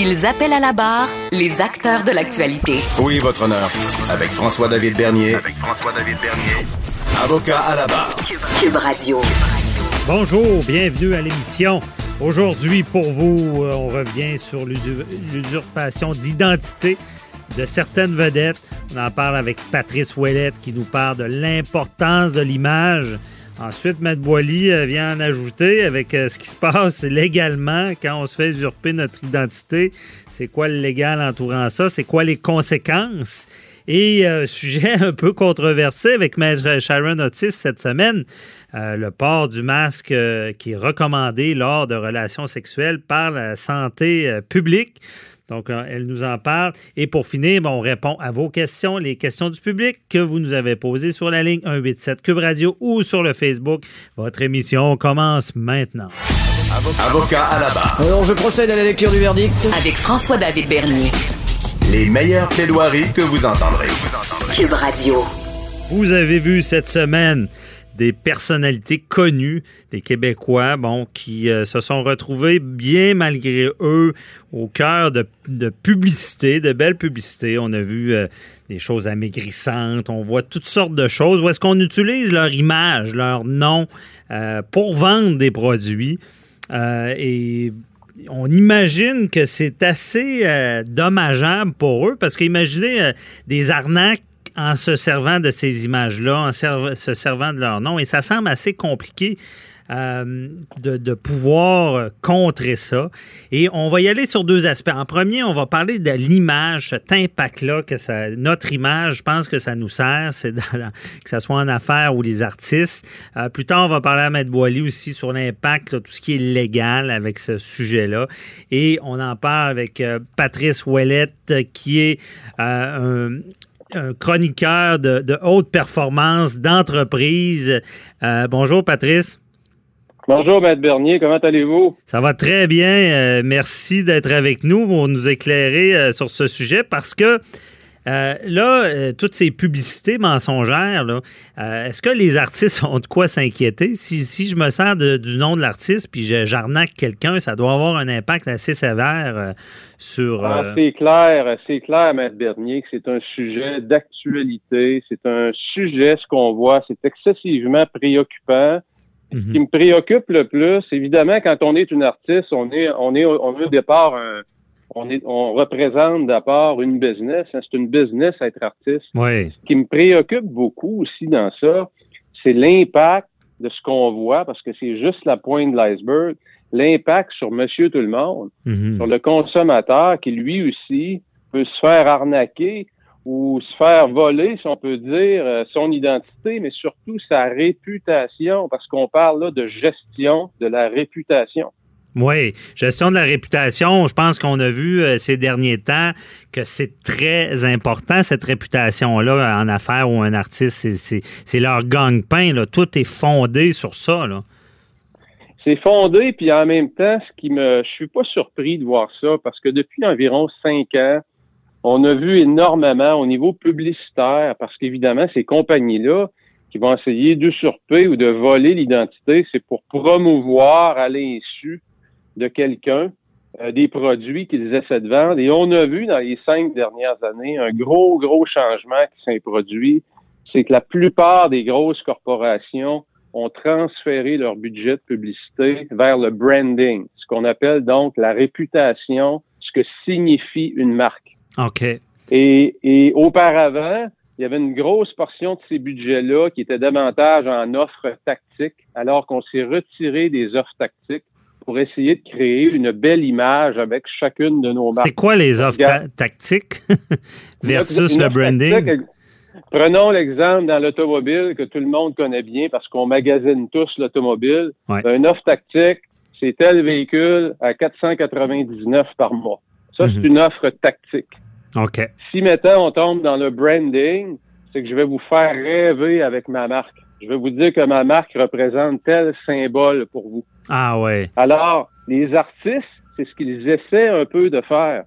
Ils appellent à la barre les acteurs de l'actualité. Oui, votre honneur. Avec François-David Bernier. Avec François-David Bernier. Avocat à la barre. Cube Radio. Bonjour, bienvenue à l'émission. Aujourd'hui, pour vous, euh, on revient sur l'usurpation d'identité de certaines vedettes. On en parle avec Patrice Ouellette qui nous parle de l'importance de l'image. Ensuite, Matt Boily euh, vient en ajouter avec euh, ce qui se passe légalement quand on se fait usurper notre identité. C'est quoi le légal entourant ça? C'est quoi les conséquences? Et sujet un peu controversé avec Maître Sharon Otis cette semaine, euh, le port du masque euh, qui est recommandé lors de relations sexuelles par la santé euh, publique. Donc, elle nous en parle. Et pour finir, on répond à vos questions, les questions du public que vous nous avez posées sur la ligne 187 Cube Radio ou sur le Facebook. Votre émission commence maintenant. Avocat à la barre. Alors, je procède à la lecture du verdict. Avec François-David Bernier. Les meilleures plaidoiries que vous entendrez. Cube Radio. Vous avez vu cette semaine des personnalités connues, des Québécois, bon, qui euh, se sont retrouvés bien malgré eux au cœur de, de publicité, de belles publicités. On a vu euh, des choses amaigrissantes, on voit toutes sortes de choses où est-ce qu'on utilise leur image, leur nom euh, pour vendre des produits? et on imagine que c'est assez dommageable pour eux parce qu'imaginez des arnaques en se servant de ces images-là, en se servant de leur nom. Et ça semble assez compliqué euh, de, pouvoir contrer ça. Et on va y aller sur deux aspects. En premier, on va parler de l'image, cet impact-là que ça, notre image, je pense que ça nous sert, que ce soit en affaires ou les artistes. Euh, plus tard, on va parler à Maître Boily aussi sur l'impact, tout ce qui est légal avec ce sujet-là. Et on en parle avec euh, Patrice Ouellette, qui est un, un chroniqueur de, haute performance, d'entreprise. Euh, bonjour, Patrice. Bonjour, Maître Bernier. Comment allez-vous? Ça va très bien. Euh, merci d'être avec nous pour nous éclairer euh, sur ce sujet parce que euh, là, euh, toutes ces publicités mensongères, euh, est-ce que les artistes ont de quoi s'inquiéter? Si, je me sers du nom de l'artiste puis j'arnaque quelqu'un, ça doit avoir un impact assez sévère sur. Ah, c'est clair, c'est clair, Maître Bernier, que c'est un sujet d'actualité. C'est un sujet, ce qu'on voit, c'est excessivement préoccupant. Ce mhm. qui me préoccupe le plus, évidemment, quand on est une artiste, on est, on est, on est au départ un on, est, on représente d'abord une business. Hein, c'est une business être artiste. Ce qui me préoccupe beaucoup aussi dans ça, c'est l'impact de ce qu'on voit, parce que c'est juste la pointe de l'iceberg, l'impact sur monsieur tout le monde, mm-hmm. sur le consommateur qui lui aussi peut se faire arnaquer ou se faire voler, si on peut dire, euh, son identité, mais surtout sa réputation, parce qu'on parle là de gestion de la réputation. Oui, gestion de la réputation, je pense qu'on a vu euh, ces derniers temps que c'est très important, cette réputation-là en affaires ou un artiste, c'est leur gang-pain. Tout est fondé sur ça. C'est fondé, puis en même temps, ce qui me. Je suis pas surpris de voir ça, parce que depuis environ cinq ans, on a vu énormément au niveau publicitaire, parce qu'évidemment, ces compagnies-là, qui vont essayer d'usurper ou de voler l'identité, c'est pour promouvoir à l'insu de quelqu'un euh, des produits qu'ils essaient de vendre. Et on a vu dans les cinq dernières années un gros, gros changement qui s'est produit. C'est que la plupart des grosses corporations ont transféré leur budget de publicité vers le branding, ce qu'on appelle donc la réputation, ce que signifie une marque. OK. Et, et auparavant, il y avait une grosse portion de ces budgets-là qui était davantage en offres tactiques, alors qu'on s'est retiré des offres tactiques pour essayer de créer une belle image avec chacune de nos marques. C'est quoi les offres tactiques versus le branding? prenons l'exemple dans l'automobile que tout le monde connaît bien parce qu'on magasine tous l'automobile. Un offre tactique, c'est tel véhicule à 499 par mois. Ça, c'est mhm. une offre tactique. OK. Si maintenant on tombe dans le branding, c'est que je vais vous faire rêver avec ma marque. Je vais vous dire que ma marque représente tel symbole pour vous. Ah ouais. Alors, les artistes, c'est ce qu'ils essaient un peu de faire.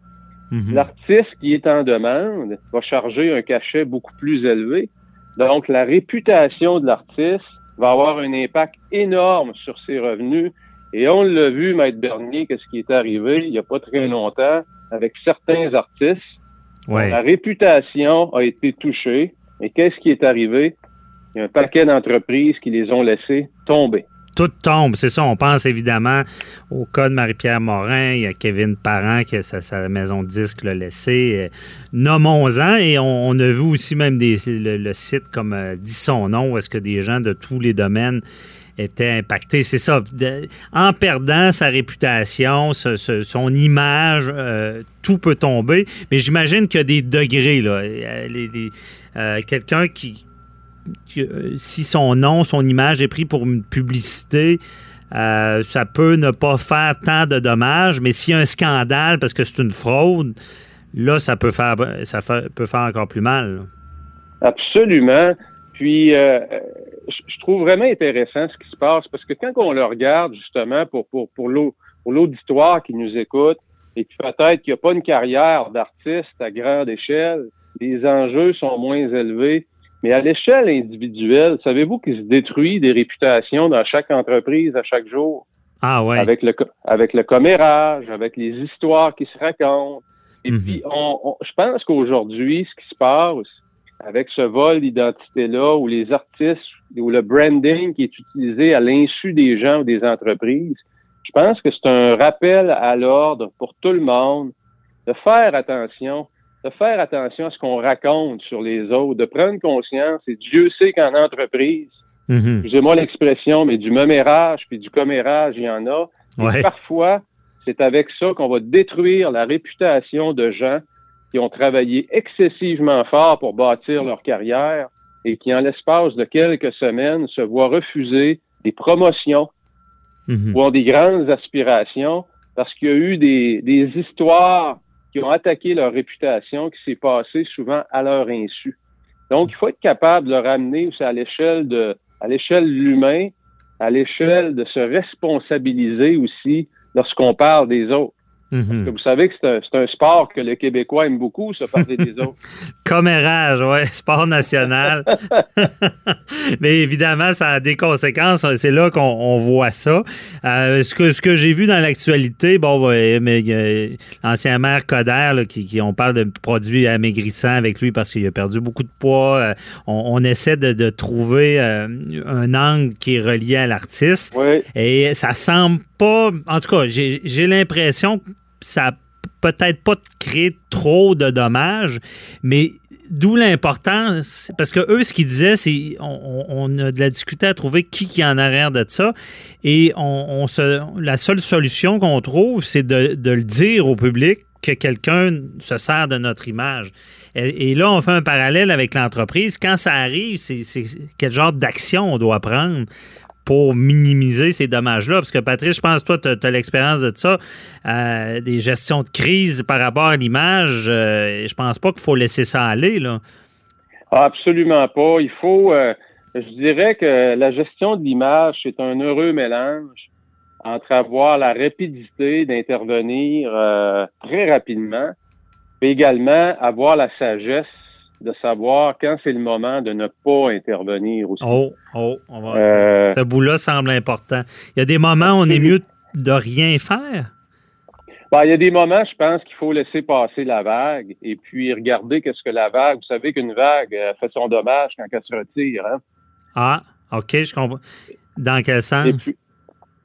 Mhm. L'artiste qui est en demande va charger un cachet beaucoup plus élevé. Donc, la réputation de l'artiste va avoir un impact énorme sur ses revenus. Et on l'a vu, Maître Bernier, qu'est-ce qui est arrivé il n'y a pas très longtemps avec certains artistes. La réputation a été touchée. Et qu'est-ce qui est arrivé? Il y a un paquet d'entreprises qui les ont laissés tomber tout tombe. C'est ça, on pense évidemment au cas de Marie-Pierre Morin, il y a Kevin Parent qui a sa, maison de disque l'a laissé. Euh, nommons-en et on, a vu aussi même des, le, site comme euh, dit son nom, où est-ce que des gens de tous les domaines étaient impactés. C'est ça. en perdant sa réputation, son image, euh, tout peut tomber. Mais j'imagine qu'il y a des degrés. là. Quelqu'un qui euh, si son nom, son image est pris pour une publicité, euh, ça peut ne pas faire tant de dommages, mais s'il y a un scandale parce que c'est une fraude, là, ça peut faire ça peut faire encore plus mal. Absolument. Puis euh, je trouve vraiment intéressant ce qui se passe parce que quand on le regarde justement pour pour pour l'auditoire qui nous écoute et qui peut-être qu'il n'y a pas une carrière d'artiste à grande échelle, les enjeux sont moins élevés mais à l'échelle individuelle, savez-vous qu'il se détruit des réputations dans chaque entreprise à chaque jour? Ah ouais. Avec le, avec le commérage, avec les histoires qui se racontent. Et mhm. puis, on, je pense qu'aujourd'hui, ce qui se passe avec ce vol d'identité-là, où les artistes, ou le branding qui est utilisé à l'insu des gens ou des entreprises, je pense que c'est un rappel à l'ordre pour tout le monde de faire attention de faire attention à ce qu'on raconte sur les autres, de prendre conscience, et Dieu sait qu'en entreprise, mm excusez-moi l'expression, mais du mémérage puis du commérage, il y en a. parfois, c'est avec ça qu'on va détruire la réputation de gens qui ont travaillé excessivement fort pour bâtir leur carrière et qui, en l'espace de quelques semaines, se voient refuser des promotions mm ou ont des grandes aspirations parce qu'il y a eu des, des histoires qui ont attaqué leur réputation, qui s'est passé souvent à leur insu. Donc, il faut être capable de le ramener aussi à l'échelle de, à l'échelle de l'humain, à l'échelle de se responsabiliser aussi lorsqu'on parle des autres. Mhm. Vous savez que c'est un, sport que le Québécois aime beaucoup, se parler des autres. Commérage, oui, sport national. Mais évidemment, ça a des conséquences. C'est là qu'on voit ça. Euh, ce que, ce que j'ai vu dans l'actualité, bon, mais euh, l'ancien maire Coder, qui, on parle de produits amaigrissants avec lui parce qu'il a perdu beaucoup de poids. Euh, on, essaie de, trouver un angle qui est relié à l'artiste. Et ça semble pas. En tout cas, j'ai l'impression ça peut-être pas créer trop de dommages, mais d'où l'importance, parce que eux, ce qu'ils disaient, c'est on, a de la difficulté à trouver qui, qui est en arrière de ça, et on, se, la seule solution qu'on trouve, c'est de, le dire au public que quelqu'un se sert de notre image. Et, là, on fait un parallèle avec l'entreprise. Quand ça arrive, c'est quel genre d'action on doit prendre? Pour minimiser ces dommages-là? Parce que Patrice, je pense toi, tu as, l'expérience de ça, euh, des gestions de crise par rapport à l'image. Euh, je pense pas qu'il faut laisser ça aller. Là. Absolument pas. Il faut, euh, je dirais que la gestion de l'image, c'est un heureux mélange entre avoir la rapidité d'intervenir très rapidement, mais également avoir la sagesse de savoir quand c'est le moment de ne pas intervenir aussi. Oh, oh, on va euh, ce bout-là semble important. Il y a des moments où on est mieux de rien faire? Ben, il y a des moments, je pense qu'il faut laisser passer la vague et puis regarder qu'est-ce que la vague. Vous savez qu'une vague euh, fait son dommage quand elle se retire. Hein? Ah, OK, je comprends. Dans quel sens?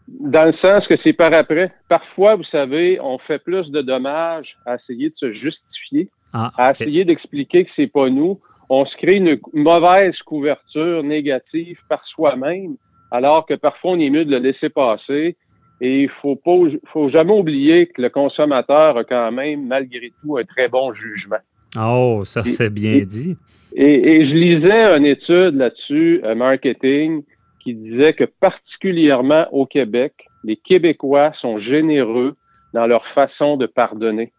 dans le sens que c'est par après. Parfois, vous savez, on fait plus de dommages à essayer de se justifier ah, à essayer d'expliquer que c'est pas nous, on se crée une mauvaise couverture négative par soi-même, alors que parfois on est mieux de le laisser passer. Et il faut pas, faut jamais oublier que le consommateur a quand même, malgré tout, un très bon jugement. Oh, ça c'est bien dit. Et, je lisais une étude là-dessus, euh, marketing, qui disait que particulièrement au Québec, les Québécois sont généreux dans leur façon de pardonner.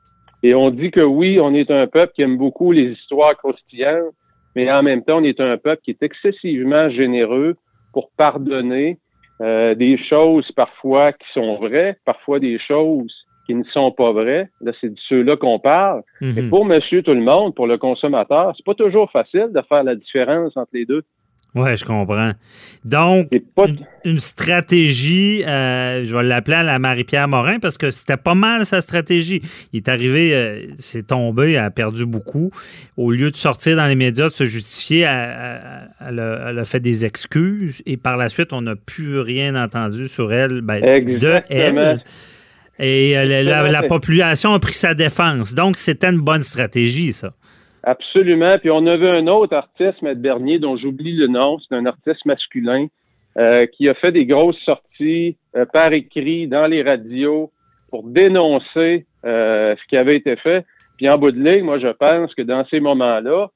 Et on dit que oui, on est un peuple qui aime beaucoup les histoires croustillantes, mais en même temps, on est un peuple qui est excessivement généreux pour pardonner euh, des choses parfois qui sont vraies, parfois des choses qui ne sont pas vraies. Là, c'est de ceux-là qu'on parle. Mais mhm. pour monsieur tout le monde, pour le consommateur, c'est pas toujours facile de faire la différence entre les deux. Oui, je comprends. Donc, une, stratégie, euh, je vais l'appeler à la Marie-Pierre Morin parce que c'était pas mal sa stratégie. Il est arrivé, euh, c'est tombé, elle a perdu beaucoup. Au lieu de sortir dans les médias, de se justifier, elle, a, fait des excuses et par la suite, on n'a plus rien entendu sur elle, ben, de elle. Et euh, la population a pris sa défense. Donc, c'était une bonne stratégie, ça. Absolument. Puis on avait un autre artiste, Maître Bernier, dont j'oublie le nom, c'est un artiste masculin, euh, qui a fait des grosses sorties euh, par écrit dans les radios pour dénoncer euh, ce qui avait été fait. Puis en bout de ligne, moi, je pense que dans ces moments-là,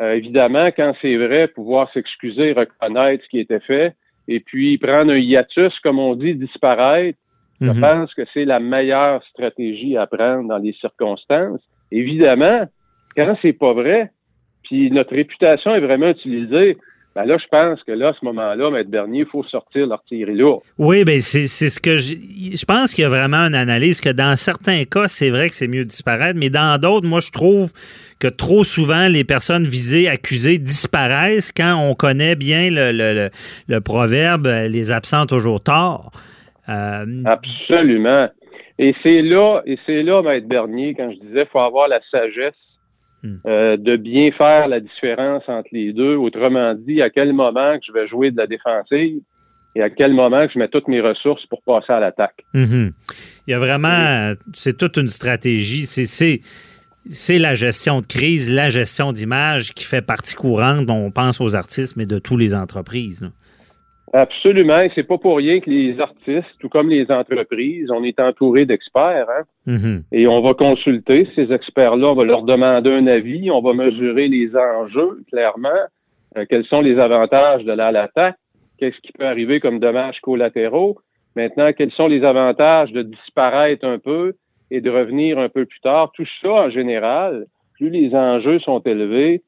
évidemment, quand c'est vrai, pouvoir s'excuser, reconnaître ce qui était fait, et puis prendre un hiatus, comme on dit, disparaître, je mhm. pense que c'est la meilleure stratégie à prendre dans les circonstances. Évidemment, quand c'est pas vrai, puis notre réputation est vraiment utilisée, ben là, je pense que là, à ce moment-là, Maître Bernier, il faut sortir l'artillerie lourde. Oui, bien, c'est ce que je. Je pense qu'il y a vraiment une analyse que dans certains cas, c'est vrai que c'est mieux de disparaître, mais dans d'autres, moi, je trouve que trop souvent, les personnes visées, accusées disparaissent quand on connaît bien le, le, le, proverbe les absents toujours tort. Euh, Absolument. Et c'est là, et c'est là, Maître Bernier, quand je disais, il faut avoir la sagesse. Euh, de bien faire la différence entre les deux. Autrement dit, à quel moment que je vais jouer de la défensive et à quel moment que je mets toutes mes ressources pour passer à l'attaque. Mhm. Il y a vraiment, c'est toute une stratégie. C'est c'est la gestion de crise, la gestion d'image qui fait partie courante, dont on pense aux artistes, mais de toutes les entreprises. Absolument. Et c'est pas pour rien que les artistes, tout comme les entreprises, on est entouré d'experts. Hein? Mm-hmm. Et on va consulter ces experts-là, on va leur demander un avis, on va mesurer les enjeux, clairement. Euh, quels sont les avantages de l'attaque? Qu'est-ce qui peut arriver comme dommages collatéraux? Maintenant, quels sont les avantages de disparaître un peu et de revenir un peu plus tard? Tout ça, en général, plus les enjeux sont élevés,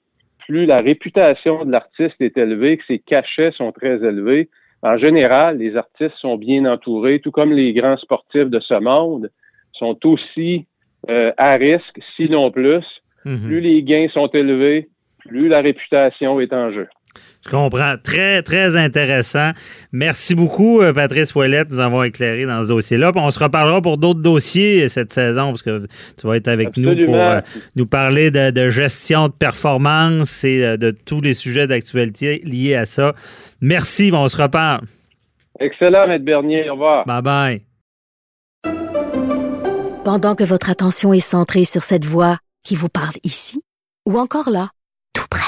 plus la réputation de l'artiste est élevée, que ses cachets sont très élevés, en général, les artistes sont bien entourés, tout comme les grands sportifs de ce monde sont aussi euh, à risque, sinon plus. Mhm. Plus les gains sont élevés, plus la réputation est en jeu. Je comprends. Très, très intéressant. Merci beaucoup, euh, Patrice Ouellette, de nous avoir éclairé dans ce dossier-là. On se reparlera pour d'autres dossiers cette saison, parce que tu vas être avec nous pour euh, nous parler de, gestion de performance et euh, de tous les sujets d'actualité liés à ça. Merci, on se reparle. Excellent, Maître Bernier. Au revoir. Bye-bye. Pendant que votre attention est centrée sur cette voix qui vous parle ici, ou encore là, tout près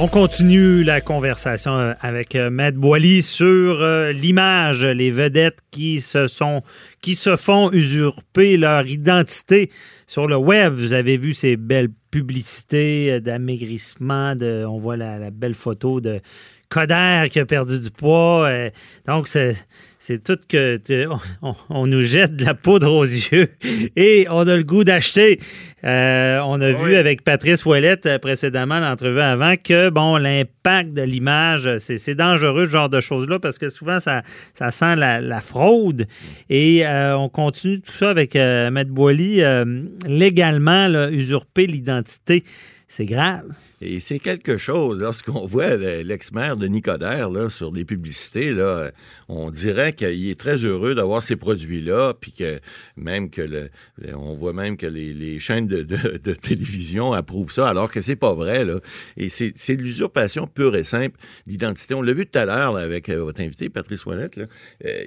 On continue la conversation euh, avec euh, Maître Boily sur euh, l'image, les vedettes qui se sont, qui se font usurper leur identité sur le web. Vous avez vu ces belles publicités d'amaigrissement, de, on voit la, belle photo de Coder qui a perdu du poids. donc c'est c'est tout que on, nous jette de la poudre aux yeux et on a le goût d'acheter. Euh, on a vu avec Patrice Ouellette euh, précédemment l'entrevue avant que bon l'impact de l'image c'est dangereux ce genre de choses là parce que souvent ça, ça sent la, fraude et euh, on continue tout ça avec Maître Boily légalement usurper l'identité c'est grave. Et c'est quelque chose, lorsqu'on voit l'ex-maire de Nicodère là, sur des publicités, là, on dirait qu'il est très heureux d'avoir ces produits-là, puis que même que le, on voit même que les, chaînes de, télévision approuvent ça, alors que c'est pas vrai. Là. Et c'est de l'usurpation pure et simple d'identité. On l'a vu tout à l'heure avec euh, votre invité, Patrice Ouellette. Euh,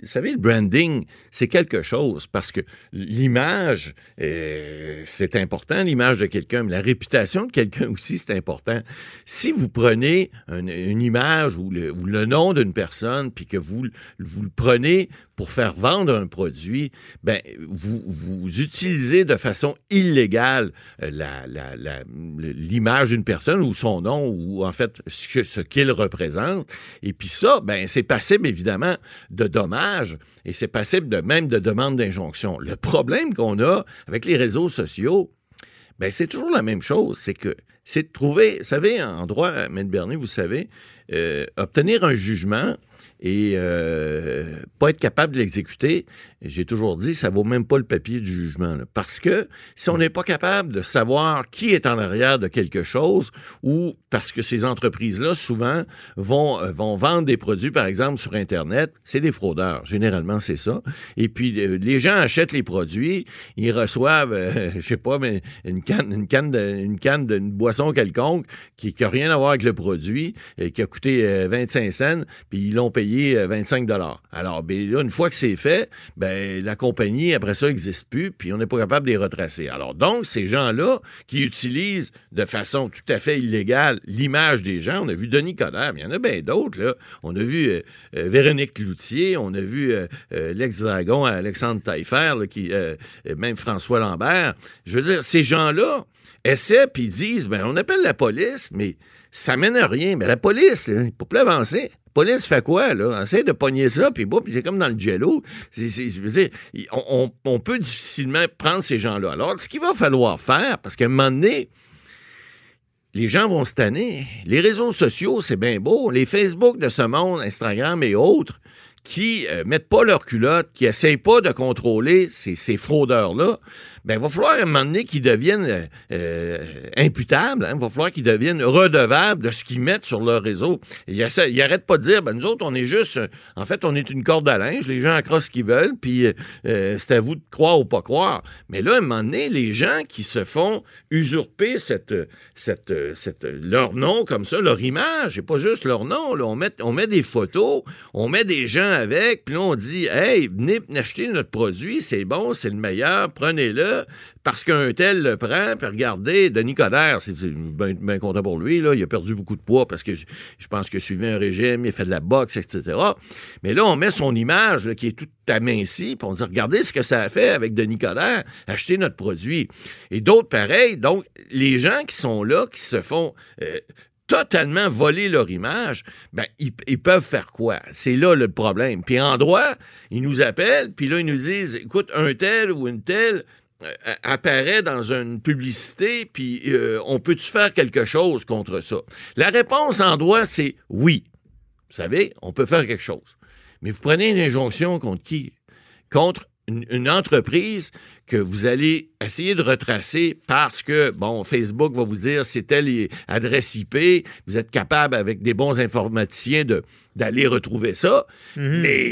vous savez, le branding, c'est quelque chose, parce que l'image, euh, c'est important, l'image de quelqu'un, mais la réputation de quelqu'un aussi, c'est important. Si vous prenez une image ou le, nom d'une personne, puis que vous, vous le prenez pour faire vendre un produit, ben, vous, utilisez de façon illégale euh, l'image d'une personne ou son nom ou en fait ce, ce qu'il représente. Et puis ça, ben, c'est passible évidemment de dommages et c'est passible de même de demandes d'injonction. Le problème qu'on a avec les réseaux sociaux, ben, c'est toujours la même chose, c'est que c'est de trouver, vous savez, en droit, M. Bernier, vous savez, euh, obtenir un jugement et euh, pas être capable de l'exécuter, j'ai toujours dit, ça vaut même pas le papier du jugement. parce que si on n'est pas capable de savoir qui est en arrière de quelque chose, ou parce que ces entreprises-là, souvent, vont, euh, vont vendre des produits, par exemple, sur Internet, c'est des fraudeurs. Généralement, c'est ça. Et puis, euh, les gens achètent les produits, ils reçoivent, euh, je sais pas, mais une canne, une canne de, une canne d'une boisson quelconque qui n'a rien à voir avec le produit, qui a coûté 25 cents, puis ils l'ont payé 25 dollars. Alors, ben, là, une fois que c'est fait, ben, la compagnie, après ça, n'existe plus, puis on n'est pas capable de les retracer. Alors, donc, ces gens-là qui utilisent de façon tout à fait illégale l'image des gens, on a vu Denis Coderre, mais il y en a bien d'autres, là. On a vu euh, euh, Véronique Cloutier, on a vu euh, l'ex-dragon Alexandre Taillefer, même François Lambert. Je veux dire, ces gens-là essaient, puis disent, ben, on appelle la police, mais ça mène à rien. Mais la police, il ne peut plus avancer police fait quoi, là? Essaie de pogner ça, puis bon, c'est comme dans le jello. on, peut difficilement prendre ces gens-là. Alors, ce qu'il va falloir faire, parce qu'à un moment donné, les gens vont se tanner. Les réseaux sociaux, c'est bien beau. Les Facebook de ce monde, Instagram et autres, qui euh, mettent pas leur culotte, qui essayent pas de contrôler ces fraudeurs-là, ben, il va falloir à un moment donné qu'ils deviennent euh, euh, imputables, hein, il va falloir qu'ils deviennent redevables de ce qu'ils mettent sur leur réseau. Ils n'arrêtent pas de dire, ben, nous autres, on est juste, en fait, on est une corde à linge, les gens accrochent ce qu'ils veulent, puis c'est à vous de croire ou pas croire. Mais là, à un moment donné, les gens qui se font usurper cette, cette, cette, leur nom comme ça, leur image, et pas juste leur nom, là, on, met, on met des photos, on met des gens avec, puis là, on dit Hey, venez acheter notre produit, c'est bon, c'est le meilleur, prenez-le, parce qu'un tel le prend, puis regardez, Denis Coderre, c'est bien content pour lui, là, il a perdu beaucoup de poids parce que je, pense que suivait un régime, il a fait de la boxe, etc. Mais là, on met son image qui est toute amincie, puis on dit Regardez ce que ça a fait avec Denis Coderre, acheter notre produit. Et d'autres pareils, donc, les gens qui sont là, qui se font. Euh, totalement voler leur image, ben, ils, peuvent faire quoi? C'est là le problème. Puis en droit, ils nous appellent, puis là, ils nous disent, écoute, un tel ou une telle apparaît dans une publicité, puis euh, on peut-tu faire quelque chose contre ça? La réponse en droit, c'est oui. Vous savez, on peut faire quelque chose. Mais vous prenez une injonction contre qui? Contre une, entreprise que vous allez essayer de retracer parce que, bon, Facebook va vous dire c'est telle adresse IP, vous êtes capable avec des bons informaticiens de, d'aller retrouver ça, mhm. mais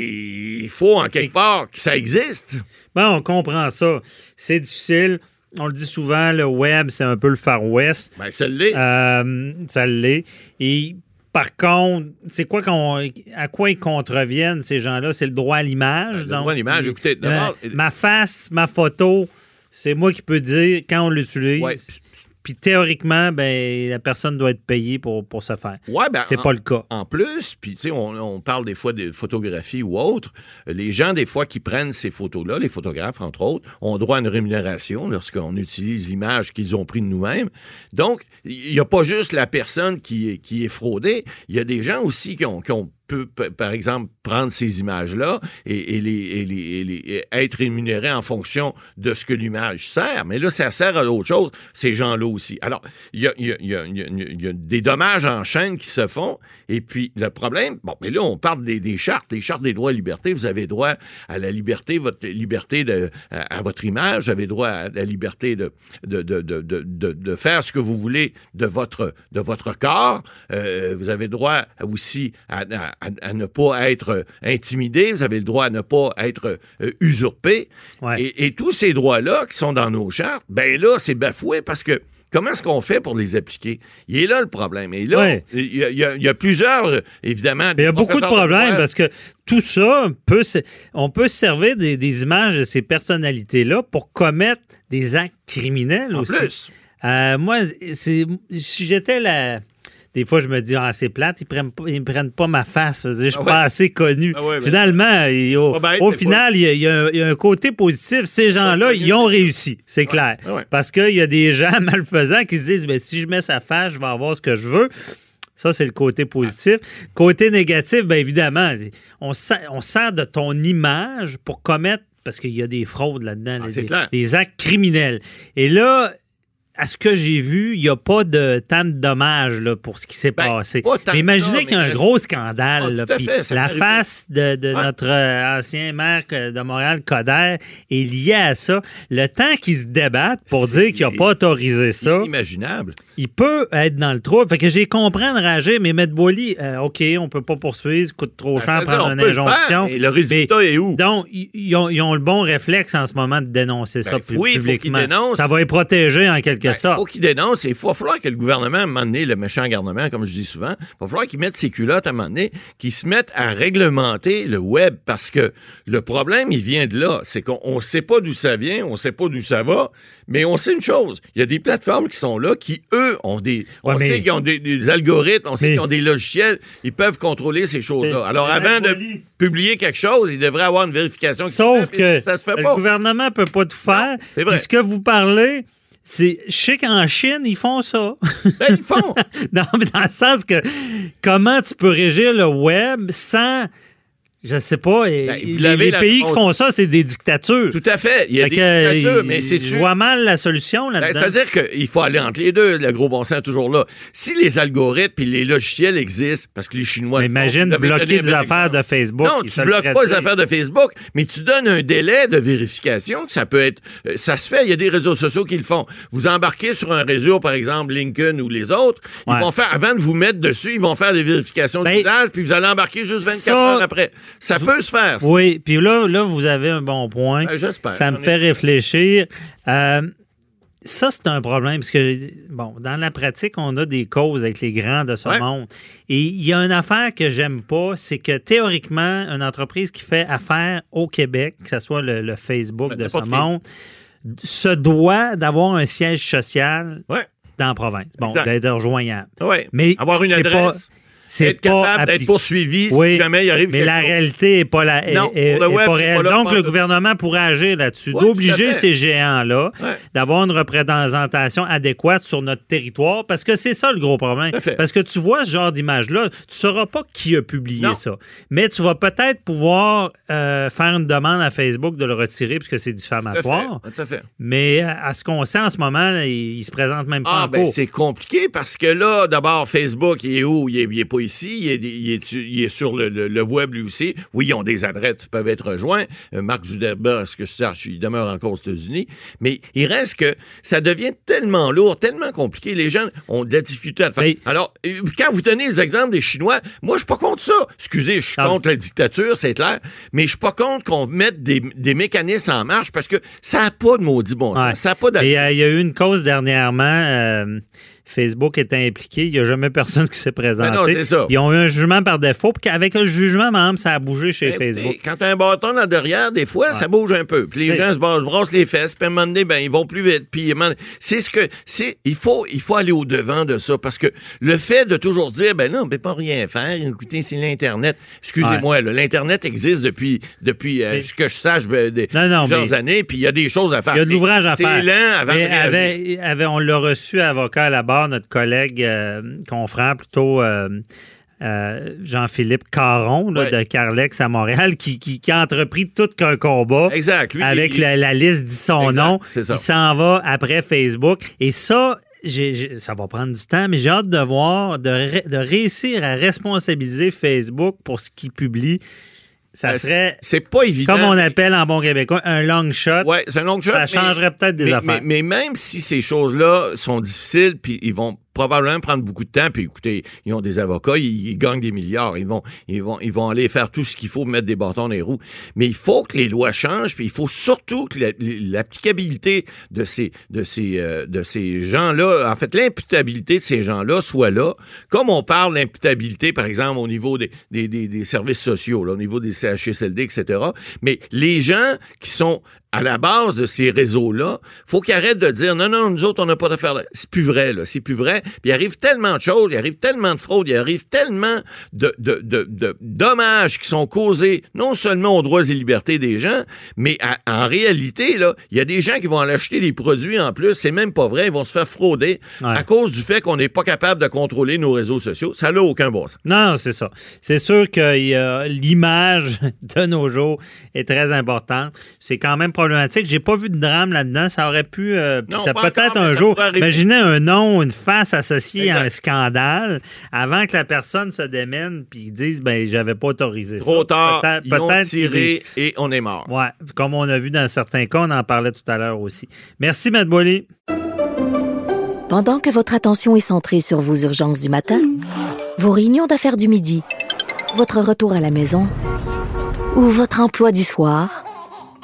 il faut en quelque part que ça existe. Bon, on comprend ça. C'est difficile. On le dit souvent, le web, c'est un peu le Far West. Ben, ça l'est. Euh, ça l'est. Et par contre, c'est quoi qu'on, à quoi ils contreviennent, ces gens-là? C'est le droit à l'image. Le droit à l'image, écoutez, d'abord. ma face, ma photo, c'est moi qui peux dire quand on l'utilise. Puis théoriquement, ben, la personne doit être payée pour, pour se faire. Ouais, ben, c'est pas le cas. En plus, puis tu sais, on, parle des fois de photographie ou autre. Les gens, des fois, qui prennent ces photos-là, les photographes, entre autres, ont droit à une rémunération lorsqu'on utilise l'image qu'ils ont prise de nous-mêmes. Donc, il n'y a pas juste la personne qui, qui est fraudée. Il y a des gens aussi qui ont, qui ont par exemple, prendre ces images-là et, les, être rémunéré en fonction de ce que l'image sert. Mais là, ça sert à autre chose, ces gens-là aussi. Alors, il y a, y a- y a- y a- des dommages en chaîne qui se font. Et puis, le problème, bon, mais là, on parle des, des chartes, des chartes des droits et libertés. Vous avez droit à la liberté, votre liberté à, votre image, vous avez droit à la liberté de, de, de, de, faire ce que vous voulez de votre, de votre corps. Euh, vous avez droit aussi à- à- à ne pas être intimidé. Vous avez le droit à ne pas être euh, usurpé. Ouais. Et, et tous ces droits-là qui sont dans nos chartes, ben là, c'est bafoué parce que comment est-ce qu'on fait pour les appliquer? Il est là le problème. Et là, il, y a, y y plusieurs, euh, évidemment. Il y a beaucoup de problèmes parce que tout ça, peut on peut se servir des, des images de ces personnalités-là pour commettre des actes criminels En aussi. plus. Euh, moi, si j'étais la. Des fois, je me dis, ah, c'est plate, ils prennent pas, ils prennent pas ma face. Je suis Ah pas assez connu. Ah ouais, ben- Finalement, il- au, bête, final, il y, a, il y a un- il y a un côté positif. Ces gens-là, ils ont réussi, c'est clair. Parce qu'il y a des gens malfaisants qui se disent, ben, si je mets sa face, je vais avoir ce que je veux. Ça, c'est le côté positif. Côté négatif, bien évidemment, on sert, on sert de ton image pour commettre, parce qu'il y a des fraudes là-dedans, Ah, des, des actes criminels. Et là, à ce que j'ai vu, il n'y a pas de tant de dommages là, pour ce qui s'est Ben, passé. Mais imaginez ça, qu'il y a un gros scandale. Ah, là, fait, ça la face de, de Ouais. notre euh, ancien maire de Montréal, Coder, est liée à ça. Le temps qu'ils se débattent pour dire qu'il n'a pas autorisé ça, Inimaginable. il peut être dans le trou. Fait que j'ai compris enragé, mais Maître Boily, euh, OK, on peut pas poursuivre, ça coûte trop Ben, cher prendre une peut le injonction. mais le résultat Mais- est où? Donc, ils ont, ils ont le bon réflexe en ce moment de dénoncer ça Ben, pu- oui, publiquement. Ça va les protéger en quelque Ben, sorte. faut qu'il dénonce et il va falloir que le gouvernement, à un moment donné, le méchant gouvernement, comme je dis souvent, il va falloir qu'il mette ses culottes à un moment donné, qu'il se mette à réglementer le web parce que le problème, il vient de là. C'est qu'on ne sait pas d'où ça vient, on ne sait pas d'où ça va, mais on sait une chose. Il y a des plateformes qui sont là qui, eux, ont des. Ouais, on mais- sait qu'ils ont des, des algorithmes, on sait Mais- qu'ils ont des logiciels, ils peuvent contrôler ces choses-là. Alors, avant de publier quelque chose, il devrait avoir une vérification. qui se Sauf que ça se fait le pas. gouvernement peut pas tout faire. c'est vrai. Puis ce que vous parlez, c'est. Je sais qu'en Chine, ils font ça. Ben, ils font. non, mais dans le sens que comment tu peux régir le web sans. Je sais pas. et- Ben, les la pays qui font ça, c'est des dictatures. Tout à fait. Il y a Fait des que, dictatures, il- mais c'est Je vois mal la solution Ben, là-dedans. C'est-à-dire qu'il faut aller entre les deux. Le gros bon sens est toujours là. Si les algorithmes et les logiciels existent, parce que les Chinois. Mais font, imagine avez bloquer des affaires de Facebook. Non, tu le bloques pas les affaires de Facebook, mais tu donnes un délai de vérification que ça peut être. euh, Ça se fait. Il y a des réseaux sociaux qui le font. Vous embarquez sur un réseau, par exemple LinkedIn ou les autres. Ils vont faire, avant de vous mettre dessus, ils vont faire des vérifications Ben, d'usage, puis vous allez embarquer juste 24 ça- heures après. Ça peut se faire. ça. Oui, puis là, là, vous avez un bon point. Ben, j'espère. Ça me fait réfléchir. Euh, ça, c'est un problème, parce que, bon, dans la pratique, on a des causes avec les grands de ce Ouais. monde. Et il y a une affaire que j'aime pas, c'est que théoriquement, une entreprise qui fait affaire au Québec, que ce soit le, le Facebook Ben, de ce monde, se doit d'avoir un siège social Ouais. dans la province. Bon, d'être rejoignable. Ouais. Mais Avoir une adresse. pas- C'est capable d'être poursuivi Oui, si jamais il arrive mais la chose. réalité n'est pas, la, est- Non, est- pour le est web, pas réelle. pas là Donc, le gouvernement pourrait agir là-dessus, Ouais, d'obliger ces géants-là Ouais. d'avoir une représentation adéquate sur notre territoire, parce que c'est ça le gros problème. Parce que tu vois ce genre d'image-là, tu ne sauras pas qui a publié Non. ça. Mais tu vas peut-être pouvoir euh, faire une demande à Facebook de le retirer, puisque c'est diffamatoire. tout à fait. Mais euh, à ce qu'on sait en ce moment, là, il, ne se présente même pas Ah, en ben c'est compliqué parce que là, d'abord, Facebook, il est où? Il est, il est pas ici. Il est, il est, il est sur le, le- le web, lui aussi. Oui, ils ont des adresses qui peuvent être rejoints. Euh, Mark Zuckerberg, ce que je sache, il demeure encore aux États-Unis? Mais il reste que ça devient tellement lourd, tellement compliqué. Les gens ont de la difficulté à le faire. Mais- Alors, euh, quand vous tenez les exemples des Chinois, moi, je suis pas contre ça. Excusez, je suis Ah. contre la dictature, c'est clair. Mais je suis pas contre qu'on mette des, des mécanismes en marche parce que ça n'a pas de maudit bon sens. Ouais. Ça n'a pas. Et euh, il y a eu une cause dernièrement. euh, Facebook est impliqué. Il n'y a jamais personne qui s'est présenté. Ben non, c'est ça. Ils ont eu un jugement par défaut. Puis avec le jugement, même, ça a bougé chez Ben, Facebook. quand t'as un bâton là derrière, des fois, ça bouge un peu. Puis les gens se brassent, brassent les fesses, puis à un moment donné, ben, ils vont plus vite. Puis un c'est ce que c'est. Il faut, il faut aller au devant de ça parce que le fait de toujours dire, ben non, on peut pas rien faire. Écoutez, c'est l'internet. Excusez-moi, là, l'internet existe depuis, depuis euh, que je sache, ben, des, Non, non, plusieurs années. Puis il y a des choses à faire. Il y a de l'ouvrage à faire. C'est lent avant de réagir. avait- avait- on l'a reçu avocat à la barre, notre collègue euh, confrère plutôt. euh, euh, Jean-Philippe Caron là, Ouais. de Carlex à Montréal qui, qui, qui a entrepris tout qu'un combat Exact. Lui, avec il- la, la liste dit son Exact, nom. Il s'en va après Facebook. Et ça, ça va prendre du temps, mais j'ai hâte de voir, de, de réussir à responsabiliser Facebook pour ce qu'il publie. Ça Euh, serait, C'est pas évident. comme on appelle en bon québécois, un long shot. Ouais, c'est un long shot. Ça mais- changerait peut-être des mais, affaires. Mais, mais même si ces choses-là sont difficiles, puis ils vont probablement prendre beaucoup de temps, puis écoutez, ils ont des avocats, ils, gagnent des milliards, ils vont, ils vont, ils vont aller faire tout ce qu'il faut, mettre des bâtons dans les roues. Mais il faut que les lois changent, puis il faut surtout que la- l'applicabilité de ces, de ces, euh, de ces gens-là, en fait, l'imputabilité de ces gens-là soit là. Comme on parle d'imputabilité, par exemple, au niveau des, des, des, des services sociaux, là, au niveau des CHSLD, etc. Mais les gens qui sont à la base de ces réseaux-là, faut qu'ils arrêtent de dire non, non, nous autres, on n'a pas d'affaires. là. C'est plus vrai, là. C'est plus vrai. Puis il arrive tellement de choses, il arrive tellement de fraudes, il arrive tellement de, de, de, de dommages qui sont causés non seulement aux droits et libertés des gens, mais à- en réalité, là, il y a des gens qui vont aller acheter des produits en plus. C'est même pas vrai. Ils vont se faire frauder Ouais. à cause du fait qu'on n'est pas capable de contrôler nos réseaux sociaux. Ça n'a aucun bon sens. Non, c'est ça. C'est sûr que l'image de nos jours est très importante. C'est quand même problématique. J'ai pas vu de drame là-dedans. Ça aurait pu. euh, Non, ça peut-être un jour. Imaginez un nom, une face associée à un Exact. scandale avant que la personne se démène puis disent ben j'avais pas autorisé ça. Trop tard, Peut-être- ils ont tiré et on est mort. Ouais, comme on a vu dans certains cas, on en parlait tout à l'heure aussi. Merci, Matt Boily. Pendant que votre attention est centrée sur vos urgences du matin, vos réunions d'affaires du midi, votre retour à la maison ou votre emploi du soir,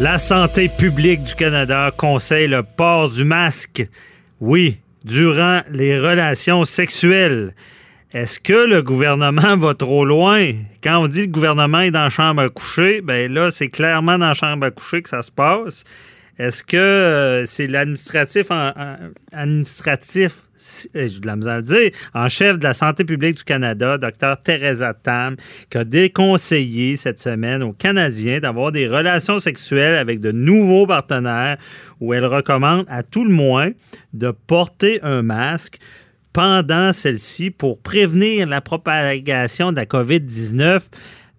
La santé publique du Canada conseille le port du masque. Oui, durant les relations sexuelles. Est-ce que le gouvernement va trop loin? Quand on dit que le gouvernement est dans la chambre à coucher, ben là, c'est clairement dans la chambre à coucher que ça se passe. Est-ce que euh, c'est l'administratif euh, j'ai de la à le dire, en chef de la santé publique du Canada, Dr Teresa Tam, qui a déconseillé cette semaine aux Canadiens d'avoir des relations sexuelles avec de nouveaux partenaires où elle recommande à tout le moins de porter un masque pendant celle-ci pour prévenir la propagation de la COVID-19.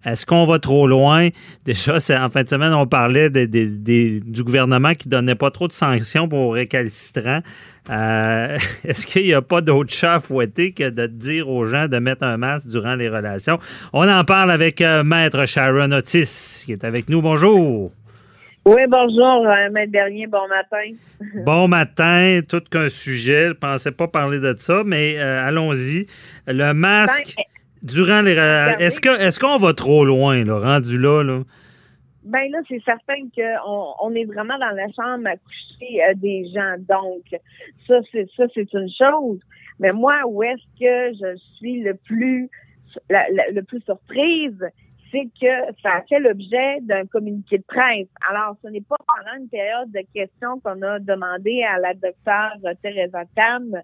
Est-ce qu'on va trop loin? Déjà, en fin de semaine, on parlait du gouvernement qui donnait pas trop de sanctions pour récalcitrants. Euh, Est-ce qu'il n'y a pas d'autre chat à fouetter que de dire aux gens de mettre un masque durant les relations? On en parle avec euh, Maître Sharon Otis, qui est avec nous. Bonjour. Oui, bonjour, euh, Maître Bernier, bon matin. Bon matin, tout qu'un sujet. Je ne pensais pas parler de ça, mais allons-y. Le masque, Ben, durant les... Est-ce que est-ce qu'on va trop loin, là, rendu là? là? Ben là, c'est certain qu'on on est vraiment dans la chambre à coucher euh, des gens. Donc, ça, c'est ça, c'est une chose. Mais moi, où est-ce que je suis le plus la- la- le plus surprise, c'est que ça a fait l'objet d'un communiqué de presse. Alors, ce n'est pas pendant une période de questions qu'on a demandé à la docteure Teresa Tam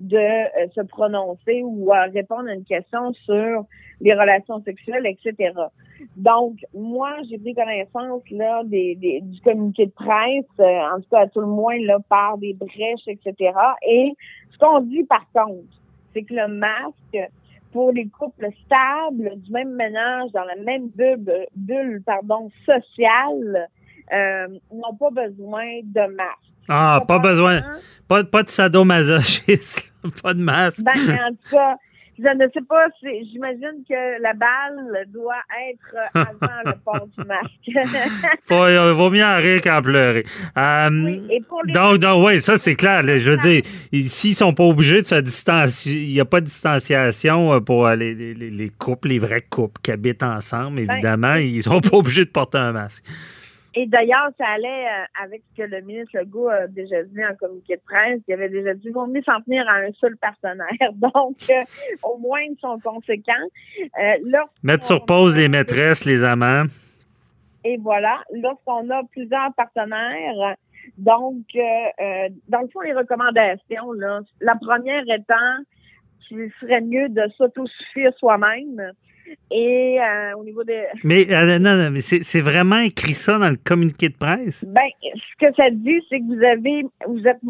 de euh, se prononcer ou à répondre à une question sur les relations sexuelles, etc. Donc, moi, j'ai pris connaissance là des, des- du communiqué de presse, euh, en tout cas à tout le moins là par des brèches, etc. Et ce qu'on dit par contre, c'est que le masque pour les couples stables du même ménage dans la même bulle, bulle pardon sociale euh, n'ont pas besoin de masque. Ah, pas besoin. Pas, pas de sadomasochisme, pas de masque. Ben, en tout cas, je ne sais pas, j'imagine que la balle doit être avant le port du masque. Il vaut mieux en rire qu'en pleurer. Euh, Oui, et pour les- Donc, donc oui, ça c'est clair. là. je veux dire, ils- s'ils sont pas obligés de se distancier, il n'y a pas de distanciation euh, pour euh, les, les- les- les couples, les vrais couples qui habitent ensemble, Ben, évidemment, ils sont pas obligés de porter un masque. Et d'ailleurs, ça allait euh, avec ce que le ministre Legault a déjà dit en communiqué de presse. Il avait déjà dit, vaut mieux s'en tenir à un seul partenaire. Donc, euh, au moins, ils sont conséquents. Euh, Mettre sur pause les maîtresses, les amants. Et voilà, lorsqu'on a plusieurs partenaires, donc, euh, euh, dans le fond, les recommandations, là, la première étant qu'il serait mieux de s'autosuffire soi-même. Et euh, au niveau des... Mais euh, non, non, mais c'est c'est vraiment écrit ça dans le communiqué de presse? Ben, ce que ça dit, c'est que vous avez, vous êtes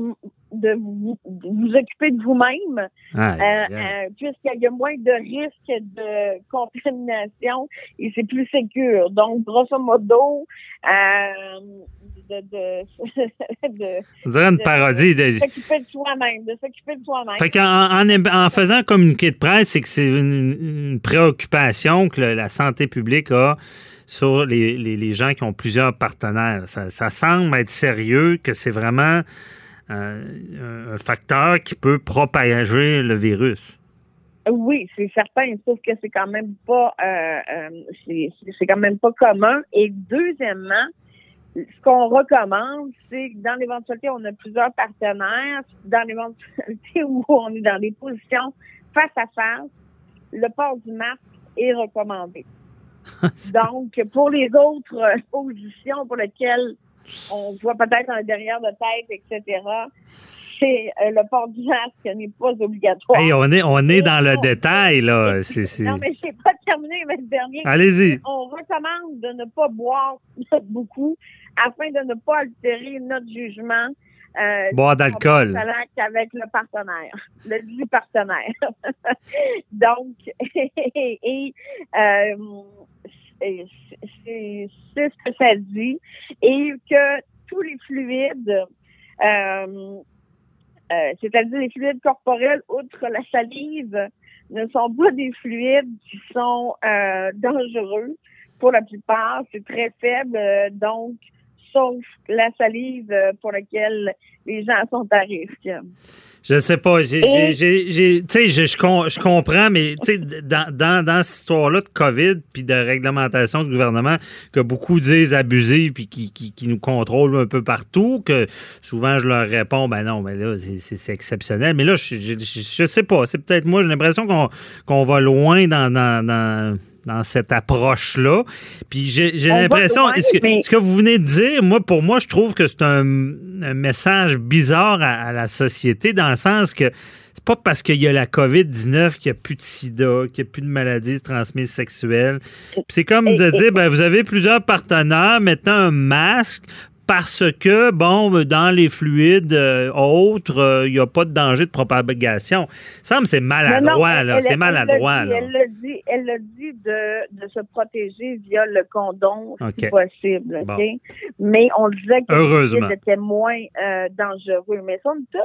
de vous, de vous occuper de vous-même, euh, euh, puisqu'il y a moins de risques de contamination et c'est plus sécure. Donc, grosso modo, euh, de, de, de, On dirait une parodie. De... de s'occuper de soi-même, de s'occuper de soi-même. Fait qu'en en, en faisant un communiqué de presse, c'est que c'est une, une préoccupation que le- la santé publique a sur les, les- les gens qui ont plusieurs partenaires. Ça, ça semble être sérieux, que c'est vraiment un facteur qui peut propager le virus. Oui, c'est certain, sauf que c'est quand même pas euh, euh, c'est quand même pas commun. Et deuxièmement, ce qu'on recommande, c'est que dans l'éventualité, on a plusieurs partenaires, dans l'éventualité où on est dans des positions face à face, le port du masque est recommandé. Donc, pour les autres euh, positions pour lesquelles on voit peut-être un derrière de tête, etc., c'est euh, le port du masque n'est pas obligatoire. Hey, on est, on est dans le détail, là. C'est- c'est- Non, mais je n'ai pas terminé avec le dernier. Allez-y. On recommande de ne pas boire beaucoup afin de ne pas altérer notre jugement. Euh, Boire d'alcool. avec le partenaire, le dit partenaire. Donc, et, euh, c'est ce que ça dit. Et que tous les fluides, euh, euh, c'est-à-dire les fluides corporels, outre la salive, ne sont pas des fluides qui sont euh, dangereux. Pour la plupart, c'est très faible, euh, donc sauf la salive euh, pour laquelle les gens sont à risque. Je sais pas. J'ai, Et- je, je com- je comprends, mais dans, dans, dans cette histoire-là de COVID puis de réglementation du gouvernement que beaucoup disent abusive puis qui, qui, qui nous contrôlent un peu partout, que souvent je leur réponds, ben non, mais là, c'est, c'est- c'est exceptionnel. Mais là, je, je, je, je sais pas. C'est peut-être moi, j'ai l'impression qu'on, qu'on va loin dans, dans, dans, cette approche-là. Puis j'ai, l'impression, mais- ce que vous venez de dire, moi, pour moi, je trouve que c'est un, un message bizarre à, à la société dans le sens que c'est pas parce qu'il y a la COVID-19 qu'il n'y a plus de sida, qu'il n'y a plus de maladies transmises sexuelles. C'est comme de dire, ben, vous avez plusieurs partenaires, mettez un masque parce que, bon, dans les fluides euh, autres, euh, il n'y a pas de danger de propagation. Ça me c'est maladroit, là. C'est maladroit, là. Elle l'a dit, elle l'a dit de, de se protéger via le condom, si OK. possible. OK? Bon. Mais on disait que Heureusement. le était moins euh, dangereux. Mais somme toute,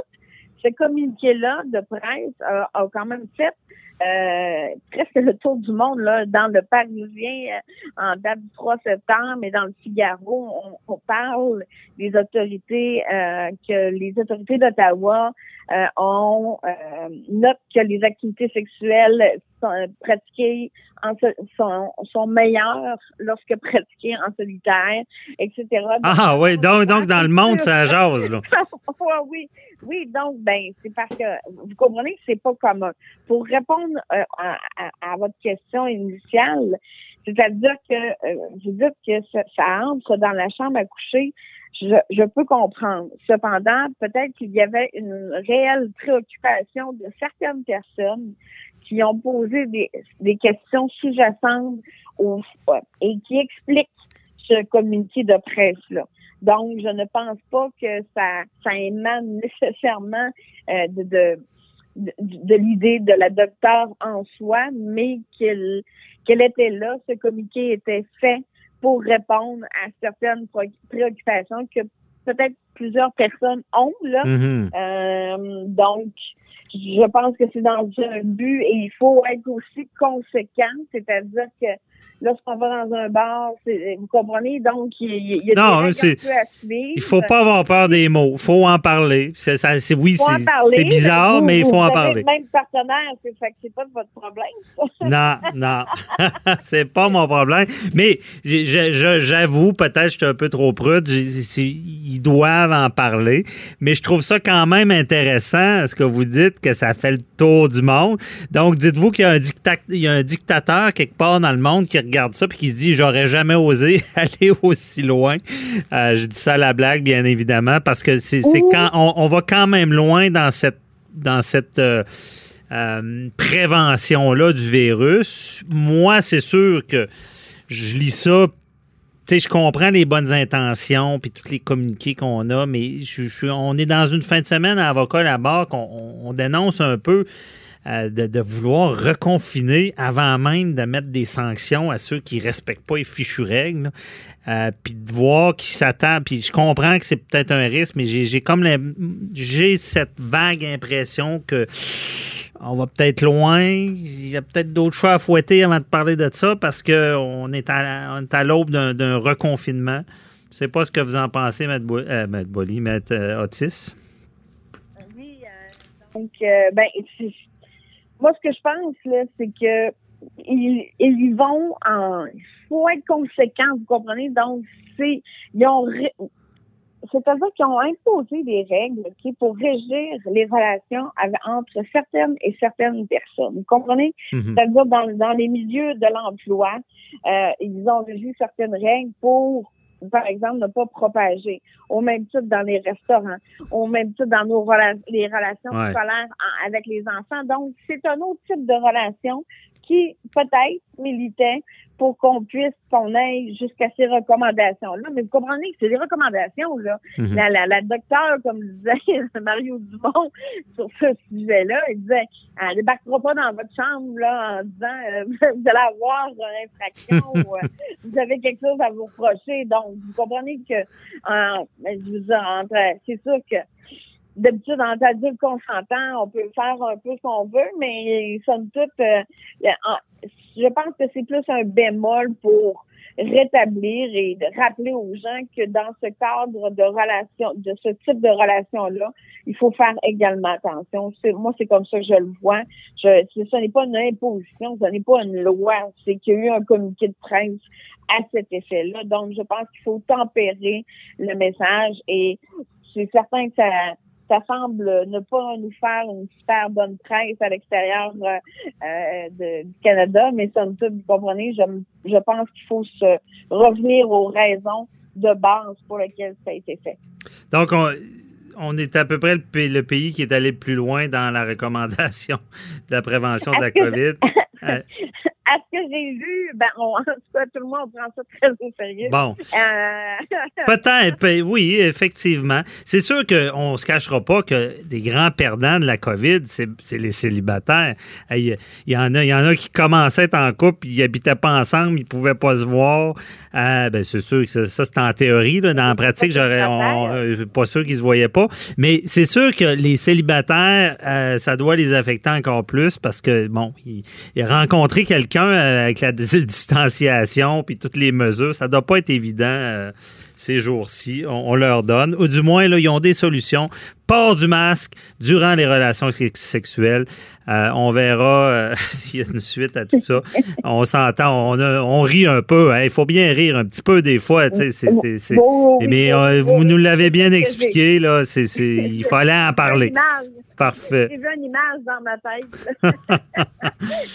ce communiqué-là de presse a, a quand même fait euh, presque le tour du monde là, dans le Parisien euh, en date du 3 septembre et dans le Figaro, on, on parle des autorités euh, que les autorités d'Ottawa euh, ont notent que les activités sexuelles euh, pratiquées en, so- sont, sont meilleures lorsque pratiquées en solitaire, etc. Ah oui, donc, donc dans le monde, ça jase, là. Oui, oui, donc ben c'est parce que vous comprenez que c'est pas commun. Pour répondre euh, à, à- à votre question initiale, c'est-à-dire que euh, vous dites que ça, ça entre dans la chambre à coucher, je, je peux comprendre. Cependant, peut-être qu'il y avait une réelle préoccupation de certaines personnes qui ont posé des, des questions sous-jacentes au, et qui expliquent ce communiqué de presse-là. Donc, je ne pense pas que ça, ça émane nécessairement euh, de, de, de, l'idée de la docteure en soi, mais qu'elle était là, ce communiqué était fait pour répondre à certaines pré- préoccupations que peut-être plusieurs personnes ont là. Mhm. Euh, donc, je pense que c'est dans un but et il faut être aussi conséquent, c'est-à-dire que lorsqu'on va dans un bar, vous comprenez, donc il y, il a Non, des c'est- à suivre. Il faut pas avoir peur des mots. Il faut en parler. C'est, ça, c'est, oui, Faut en c'est, bizarre, vous- mais il vous faut en parler. le même partenaire, c'est fait que c'est pas de votre problème. Non, non. c'est pas mon problème. Mais j'avoue, peut-être que je suis un peu trop prude. j'ai- c'est- En parler. Mais je trouve ça quand même intéressant, ce que vous dites, que ça fait le tour du monde. Donc, dites-vous qu'il y a un, il y a un dictateur quelque part dans le monde qui regarde ça puis qui se dit, j'aurais jamais osé aller aussi loin. Euh, je dis ça à la blague, bien évidemment, parce que c'est quand on, va quand même loin dans cette dans cette euh, euh, prévention-là du virus. Moi, c'est sûr que je lis ça. Je comprends les bonnes intentions puis tous les communiqués qu'on a, mais je, on est dans une fin de semaine à avocat là-bas qu'on on dénonce un peu euh, de, vouloir reconfiner avant même de mettre des sanctions à ceux qui ne respectent pas les fichues règles. Euh, puis de voir qui s'attend. Puis je comprends que c'est peut-être un risque, mais j'ai comme cette vague impression que on va peut-être loin. Il y a peut-être d'autres choix à fouetter avant de parler de ça parce qu'on est à, l'aube d'un reconfinement. Je sais pas ce que vous en pensez, M. Bo euh, Bolly, Otis. Oui, donc, ben, moi, ce que je pense, là, c'est que ils, ils vont en. Il faut être conséquent, vous comprenez? Donc, c'est. Ils ont. C'est-à-dire qu'ils ont imposé des règles qui pour régir les relations entre certaines et certaines personnes. Vous comprenez? Mm-hmm. C'est-à-dire dans, dans les milieux de l'emploi, euh, ils ont régi certaines règles pour par exemple, ne pas propager. Au même titre dans les restaurants, au même titre dans nos les relations scolaires avec les enfants. Donc, c'est un autre type de relation qui peut-être militait pour qu'on puisse, qu'on aille jusqu'à ces recommandations-là. Mais vous comprenez que c'est des recommandations, là. Mhm. la, la, la docteure, comme disait Mario Dumont sur ce sujet-là, il disait, elle débarquera pas dans votre chambre, là, en disant, euh, vous allez avoir une infraction ou euh, vous avez quelque chose à vous reprocher. Donc, vous comprenez que, euh, je veux dire, c'est sûr que d'habitude, en adulte consentant, on peut faire un peu ce qu'on veut, mais somme toute, euh, je pense que c'est plus un bémol pour rétablir et rappeler aux gens que dans ce cadre de relation, de ce type de relation-là, il faut faire également attention. Moi, c'est comme ça que je le vois. Je, ce n'est pas une imposition, ce n'est pas une loi. C'est qu'il y a eu un communiqué de presse à cet effet-là. Donc, je pense qu'il faut tempérer le message et c'est certain que ça, ça semble ne pas nous faire une super bonne presse à l'extérieur euh, du Canada, mais somme toute, vous comprenez, je, je pense qu'il faut se revenir aux raisons de base pour lesquelles ça a été fait. Donc, on, est à peu près le, pays qui est allé plus loin dans la recommandation de la prévention de la COVID. à ce que j'ai vu, ben, on, en tout cas, tout le monde prend ça très au sérieux. Bon. Euh... Peut-être, ben, oui, effectivement. C'est sûr qu'on ne se cachera pas que des grands perdants de la COVID, c'est les célibataires. Il y, en a, il y en a qui commençaient à être en couple, ils n'habitaient pas ensemble, ils ne pouvaient pas se voir. Euh, ben, c'est sûr que ça, c'est en théorie. Là, dans la pratique, j'aurais euh, pas sûr qu'ils se voyaient pas. Mais c'est sûr que les célibataires, euh, ça doit les affecter encore plus parce que, bon, ils, ils rencontré quelqu'un euh, avec la distanciation puis toutes les mesures, ça doit pas être évident euh, ces jours-ci. On, leur donne, ou du moins, là, ils ont des solutions. Port du masque durant les relations sexuelles. Euh, on verra s'il y a une suite à tout ça. on s'entend, on, on, rit un peu. Hein. Il faut bien rire un petit peu des fois. mais vous nous l'avez bien expliqué. Là, il fallait en parler. Parfait. J'ai vu une image dans ma tête.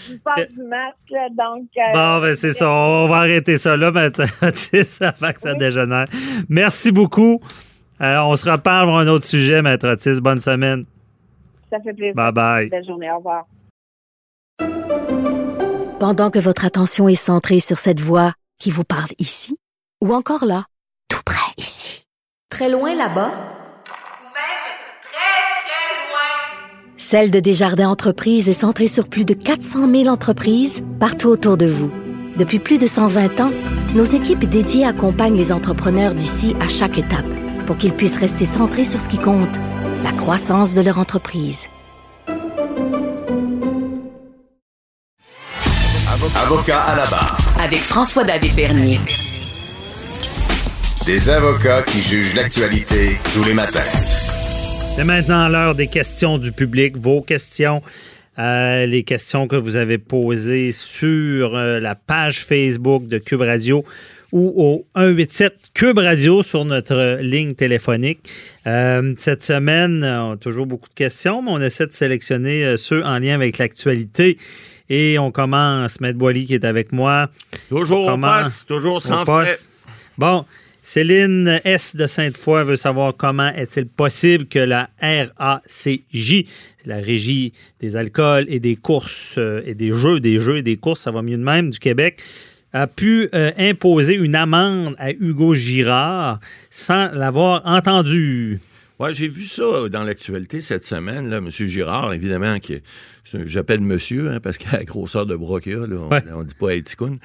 je parle du masque, donc. Euh, bon, ben c'est ça. On va arrêter ça là maintenant, avant que ça dégénère. Merci beaucoup. Euh, on se reparle pour un autre sujet, Maître Otis. Bonne semaine. Ça fait plaisir. Bye bye. Belle journée. Au revoir. Pendant que votre attention est centrée sur cette voix qui vous parle ici, ou encore là, tout près ici, très loin là-bas, Celle de Desjardins Entreprises est centrée sur plus de 400 000 entreprises partout autour de vous. Depuis plus de 120 ans, nos équipes dédiées accompagnent les entrepreneurs d'ici à chaque étape pour qu'ils puissent rester centrés sur ce qui compte, la croissance de leur entreprise. Avocat à la barre. Avec François-David Bernier. Des avocats qui jugent l'actualité tous les matins. C'est maintenant l'heure des questions du public, vos questions. Euh, les questions que vous avez posées sur euh, la page Facebook de Cube Radio ou au 187 Cube Radio sur notre ligne téléphonique. Euh, cette semaine, on a toujours beaucoup de questions, mais on essaie de sélectionner euh, ceux en lien avec l'actualité. Et on commence, Maître Boily qui est avec moi. Toujours On au commence poste, toujours sans frais. poste. Bon, Céline S. de Sainte-Foy veut savoir comment est-il possible que la RACJ, la Régie des alcools et des courses euh, et des jeux, des jeux et des courses, ça va mieux de même, du Québec, a pu euh, imposer une amende à Hugo Girard sans l'avoir entendu. Ouais, j'ai vu ça dans l'actualité cette semaine, là, M. Girard, évidemment, qui j'appelle monsieur, hein, parce qu'à la grosseur de bras qu'il a, là, on, Ouais. on dit pas Haïticoun.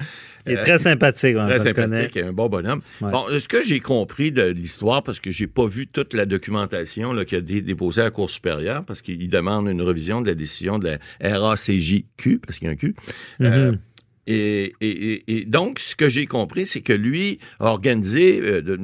Il est très sympathique, on Très le connaît. sympathique, un bon bonhomme. Ouais. Bon, ce que j'ai compris de l'histoire, parce que j'ai pas vu toute la documentation là, qui a été déposée à la Cour supérieure, parce qu'il demande une revision de la décision de la RACJQ, parce qu'il y a un Q. Euh, et, et- et- et donc, ce que j'ai compris, c'est que lui a organisé, euh, de-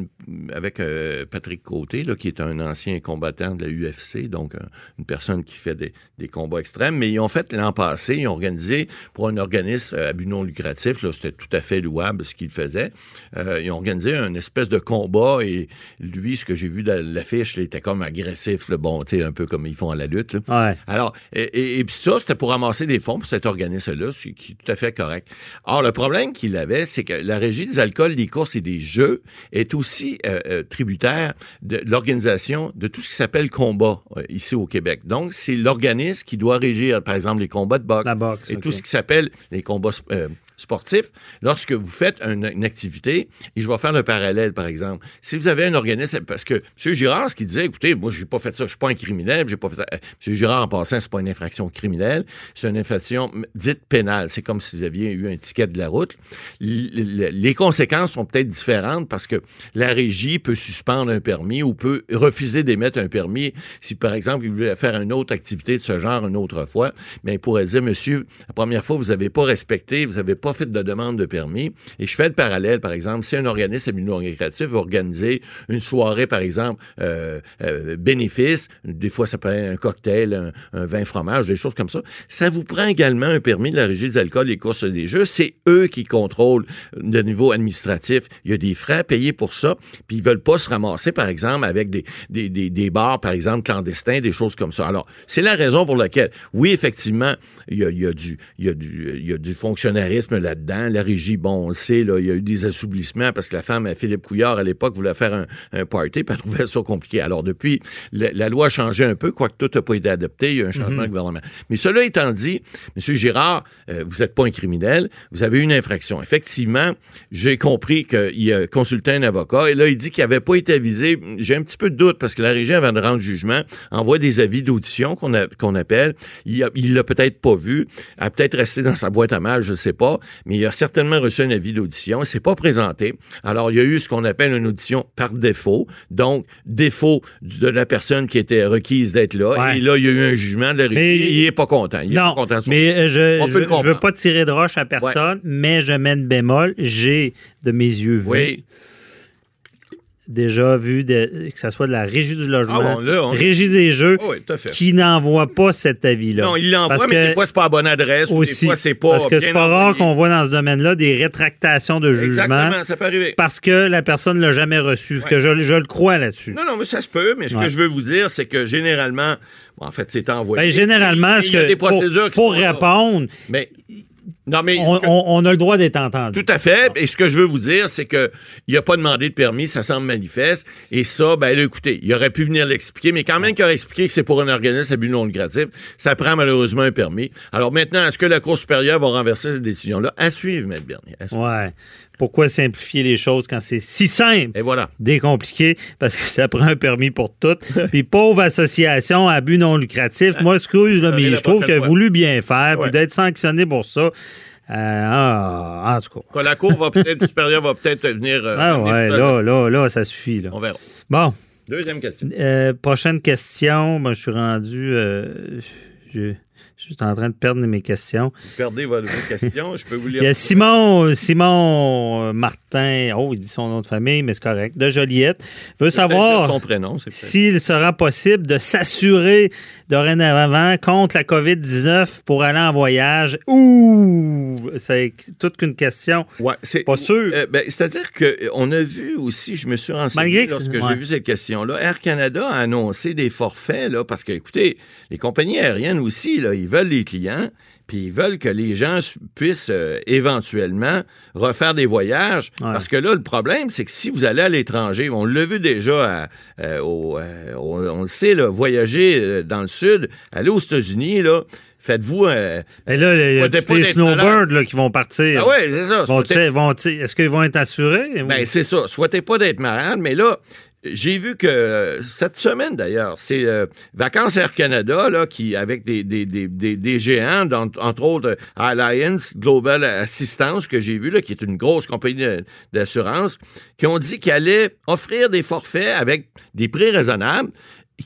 avec euh, Patrick Côté, là, qui est un ancien combattant de la UFC, donc un- une personne qui fait des, des combats extrêmes, mais ils ont fait l'an passé, ils ont organisé pour un organisme euh, à but non lucratif, là, c'était tout à fait louable ce qu'il faisait, ils ont organisé un espèce de combat et lui, ce que j'ai vu dans l'affiche, il était comme agressif, là, bon, tu sais, un peu comme ils font à la lutte. Ouais. Alors, et, et- et puis ça, c'était pour ramasser des fonds pour cet organisme-là, ce qui est tout à fait correct. Or, le problème qu'il avait, c'est que la Régie des alcools, des courses et des jeux est aussi euh, euh, tributaire de l'organisation de tout ce qui s'appelle combat euh, ici au Québec. Donc, c'est l'organisme qui doit régir, par exemple, les combats de boxe, La boxe, et tout ce qui s'appelle les combats euh, sportifs. Lorsque vous faites une, une activité, et je vais faire le parallèle, par exemple, si vous avez un organisme, parce que M. Girard, ce qu'il disait, écoutez, moi, j'ai pas fait ça, je suis pas un criminel, j'ai pas fait ça. Euh, M. Girard, en passant, c'est pas une infraction criminelle, c'est une infraction dite pénale. C'est comme si vous aviez eu un ticket de la route. Les conséquences sont peut-être différentes parce que la régie peut suspendre un permis ou peut refuser d'émettre un permis si, par exemple, il voulait faire une autre activité de ce genre une autre fois. Mais il pourrait dire, monsieur, la première fois, vous n'avez pas respecté, vous n'avez pas fait de demande de permis. Et je fais le parallèle, par exemple, si un organisme à but organiser une soirée, par exemple, euh, euh, bénéfice, des fois ça peut être un cocktail, un, vin fromage, des choses comme ça, ça vous prend également un permis de la régie des alcools et courses des jeux. C'est eux qui contrôlent de niveau administratif. Il y a des frais à payer pour ça, puis ils veulent pas se ramasser, par exemple, avec des, des, des, des bars, par exemple, clandestins, des choses comme ça. Alors, c'est la raison pour laquelle, oui, effectivement, il y a, y a du, il y il y a du fonctionnalisme là-dedans. La régie, bon, on le sait, là, il y a eu des assouplissements parce que la femme, Philippe Couillard, à l'époque, voulait faire un, un party, puis elle trouvait ça compliqué. Alors, depuis, la, la loi a changé un peu, quoique tout n'a pas été adopté, il y a eu un changement de gouvernement. Mais cela étant dit, M. Girard, euh, vous n'êtes pas un criminel, vous avez eu une infraction. Effectivement, j'ai compris qu'il a consulté un avocat, et là, il dit qu'il n'avait pas été avisé. J'ai un petit peu de doute, parce que la régie, avant de rendre jugement, envoie des avis d'audition qu'on qu'on appelle. Il l'a peut-être pas vu, a peut-être resté dans sa boîte à mal, je ne sais pas, mais il a certainement reçu un avis d'audition. Il s'est pas présenté. Alors, il y a eu ce qu'on appelle une audition par défaut. Donc, défaut de la personne qui était requise d'être là. Ouais. Et là, il y a eu un jugement de la. Mais- il est pas content. Il est Non, pas content mais euh, je, je, veux pas tirer de roche à personne, mais je mène bémol. J'ai, de mes yeux vus, Oui. Déjà vu de- que ce soit de la régie du logement, Ah bon, là, on- régie des jeux, Oui, fait. qui n'envoie pas cet avis-là. Non, il l'envoie, mais que- des fois, c'est pas à bonne adresse. ou aussi, des fois, c'est pas. parce que c'est pas rare qu'on voit dans ce domaine-là des rétractations de jugement Exactement, ça peut arriver. parce que la personne l'a jamais reçu. Que je, je le crois là-dessus. Non, non, mais ça se peut, mais ce Ouais. que je veux vous dire, c'est que généralement, bon, en fait, c'est envoyé. Ben, généralement, Et ce il y a que des pour, procédures qui pour sont là. répondre, Mais, non, mais. on, ce que- on- on a le droit d'être entendu. Tout à fait. Et ce que je veux vous dire, c'est que il a pas demandé de permis, ça semble manifeste. Et ça, ben là, écoutez, il aurait pu venir l'expliquer, mais quand même qu'il aurait expliqué que c'est pour un organisme à but non lucratif, ça prend malheureusement un permis. Alors maintenant, est-ce que la Cour supérieure va renverser cette décision-là? À suivre, Maître Bernier. À suivre. Ouais. Pourquoi simplifier les choses quand c'est si simple? Et voilà. décompliqué? Parce que ça prend un permis pour tout. Puis pauvre association à but non lucratif, moi, excuse, là, mais je trouve qu'elle a voulu bien faire, puis d'être sanctionné pour ça. euh, ah, en tout cas. Quand la Cour va peut-être, supérieure va peut-être venir. euh, Ah ouais, là, là, là, ça suffit. Là. On verra. Bon, Deuxième question. euh, prochaine question. Moi, je suis rendu. je- Je suis en train de perdre mes questions. Vous perdez vos, questions, je peux vous lire. Il y a Simon, Simon euh, Martin, oh, il dit son nom de famille, mais c'est correct, de Joliette, veut savoir son prénom, s'il sera possible de s'assurer dorénavant contre la COVID-19 pour aller en voyage. Ouh, c'est toute qu'une question. Ouais, c'est Pas sûr. euh, ben, C'est-à-dire qu'on a vu aussi, je me suis renseigné Malgré que lorsque c'est- j'ai ouais. vu cette question-là, Air Canada a annoncé des forfaits, là, parce que, écoutez, les compagnies aériennes aussi, là, ils veulent les clients, puis ils veulent que les gens puissent euh, éventuellement refaire des voyages. Ouais. Parce que là, le problème, c'est que si vous allez à l'étranger, on l'a vu déjà, à- euh, au, euh, on, on le sait, là, voyager euh, dans le sud, aller aux États-Unis, là, faites-vous un... Et là, il y a snowbirds là, qui vont partir. Ah ouais, c'est ça. Vont souhaitez- vont Est-ce qu'ils vont être assurés? Ben, c'est ça. Souhaitez pas d'être malade, mais là, j'ai vu que euh, cette semaine d'ailleurs, c'est euh, Vacances Air Canada là, qui avec des, des, des, des, géants, entre autres Alliance Global Assistance que j'ai vu là, qui est une grosse compagnie d'assurance, qui ont dit qu'ils allaient offrir des forfaits avec des prix raisonnables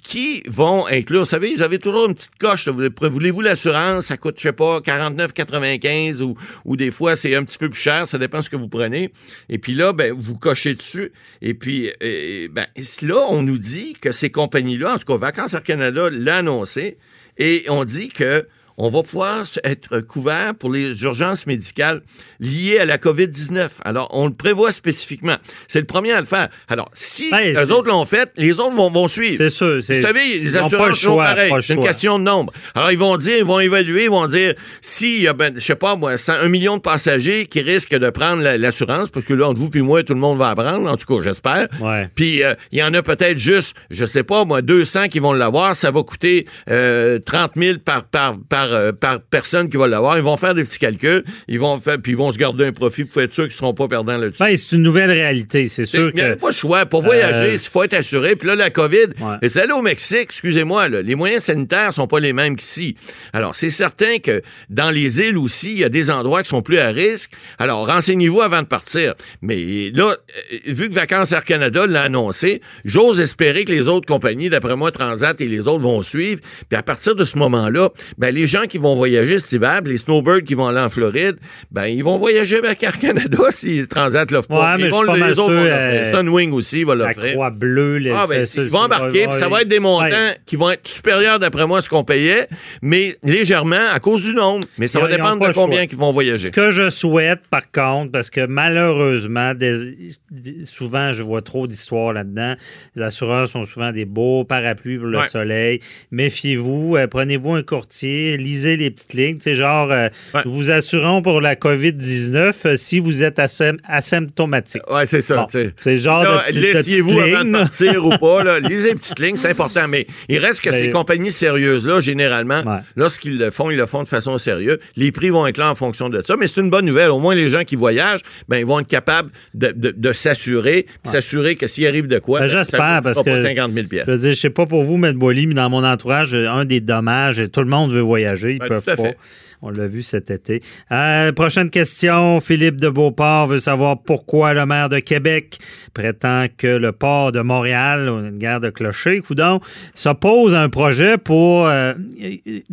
qui vont inclure, vous savez, vous avez toujours une petite coche. Voulez-vous l'assurance? Ça coûte, je sais pas, 49,95 ou, ou des fois, c'est un petit peu plus cher. Ça dépend ce que vous prenez. Et puis là, ben, vous cochez dessus. Et puis, euh, ben, là, on nous dit que ces compagnies-là, en tout cas, Vacances Air Canada l'a annoncé, et on dit que on va pouvoir être couvert pour les urgences médicales liées à la COVID-19. Alors, on le prévoit spécifiquement. C'est le premier à le faire. Alors, si les c'est- autres l'ont fait, les autres vont, vont suivre. C'est sûr. Vous c'est- savez, les assurances sont pareilles. C'est une question de nombre. Alors, ils vont dire, ils vont évaluer, ils vont dire, s'il y a, ben, je sais pas, moi, 100 un million de passagers qui risquent de prendre la- l'assurance, parce que là, entre vous puis moi, tout le monde va la prendre, en tout cas, j'espère. Ouais. Puis, euh, il y en a peut-être juste, je sais pas, moi, 200 qui vont l'avoir. Ça va coûter euh, 30 000 par, par, par, euh, par personne qui va l'avoir. Ils vont faire des petits calculs. Ils vont faire, puis ils vont se garder un profit pour être sûr qu'ils seront pas perdants là-dessus. Ben, c'est une nouvelle réalité, c'est sûr Il n'y a pas le choix. Pour voyager, Euh, il faut être assuré. Puis là, la COVID, Ouais. et c'est allé au Mexique, excusez-moi, là, les moyens sanitaires sont pas les mêmes qu'ici. Alors, c'est certain que dans les îles aussi, il y a des endroits qui sont plus à risque. Alors, renseignez-vous avant de partir. Mais là, euh, vu que Vacances Air Canada l'a annoncé, j'ose espérer que les autres compagnies, d'après moi, Transat et les autres vont suivre. Puis à partir de ce moment-là, ben, les gens qui vont voyager cet hiver, les snowbirds qui vont aller en Floride, ben, ils vont voyager avec Air Canada si Transat l'offre pas. Ouais, mais ils vont les autres vont l'offrir. euh, Sunwing aussi va La l'offrir. croix bleue, les, Ah, ben, c'est- ils vont embarquer, puis ça va être des montants Ouais. qui vont être supérieurs, d'après moi, à ce qu'on payait, mais légèrement à cause du nombre. Mais ça Ils va ils dépendre de combien ils vont voyager. Ce que je souhaite, par contre, parce que malheureusement, des- souvent, je vois trop d'histoires là-dedans. Les assureurs sont souvent des beaux parapluies pour le Ouais. soleil. Méfiez-vous, euh, prenez-vous un courtier, lisez les petites lignes. C'est genre, euh, Ouais. nous vous assurons pour la COVID-19 euh, si vous êtes asym- asymptomatique. Ouais, c'est ça. Bon, c'est genre petite avant de partir ou pas. Là. Lisez les petites lignes, c'est important. Mais il reste que Mais- ces compagnies sérieuses-là, généralement, Ouais. lorsqu'ils le font, ils le font de façon sérieuse. Les prix vont être là en fonction de ça. Mais c'est une bonne nouvelle. Au moins, les gens qui voyagent, ben, ils vont être capables de, de- de s'assurer, s'assurer que s'il arrive de quoi, Ben, ben, ça J'espère, parce pas que 50 000 je veux dire, je sais pas pour vous, M. Boily, mais dans mon entourage, un des dommages, tout le monde veut voyager, ils Ben, peuvent pas. fait. On l'a vu cet été. Euh, prochaine question. Philippe de Beauport veut savoir pourquoi le maire de Québec prétend que le port de Montréal, une guerre de clocher, coudon, s'oppose à un projet pour euh,